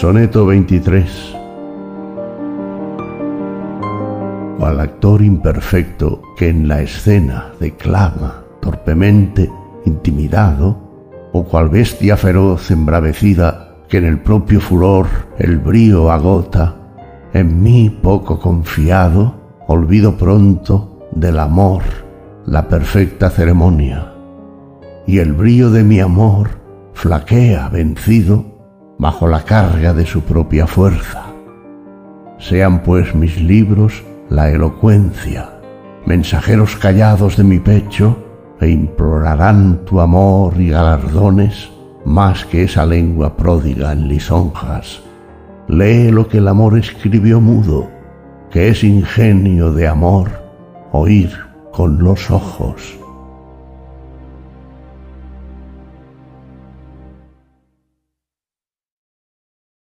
Soneto 23 Al actor imperfecto que en la escena declama torpemente, intimidado, o cual bestia feroz embravecida que en el propio furor el brío agota, en mí poco confiado, olvido pronto del amor la perfecta ceremonia, y el brío de mi amor flaquea vencido bajo la carga de su propia fuerza. Sean pues mis libros la elocuencia, mensajeros callados de mi pecho, e implorarán tu amor y galardones más que esa lengua pródiga en lisonjas. Lee lo que el amor escribió mudo, que es ingenio de amor oír con los ojos.